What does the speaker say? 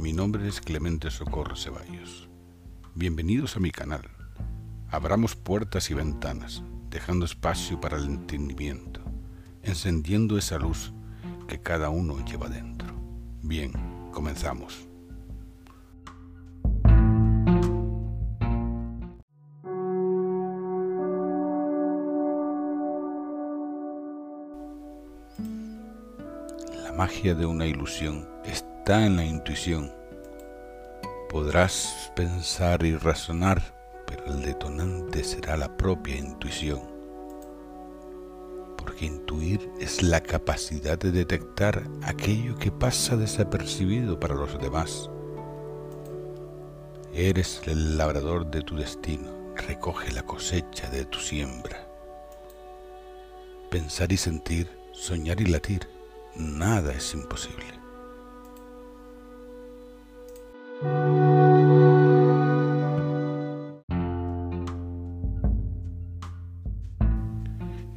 mi nombre es Clemente Socorro Ceballos. Bienvenidos a mi canal. Abramos puertas y ventanas, dejando espacio para el entendimiento, encendiendo esa luz que cada uno lleva dentro. Bien, comenzamos. La magia de una ilusión en la intuición. Podrás pensar y razonar, pero el detonante será la propia intuición. Porque intuir es la capacidad de detectar aquello que pasa desapercibido para los demás. Eres el labrador de tu destino, recoge la cosecha de tu siembra. Pensar y sentir, soñar y latir nada es imposible.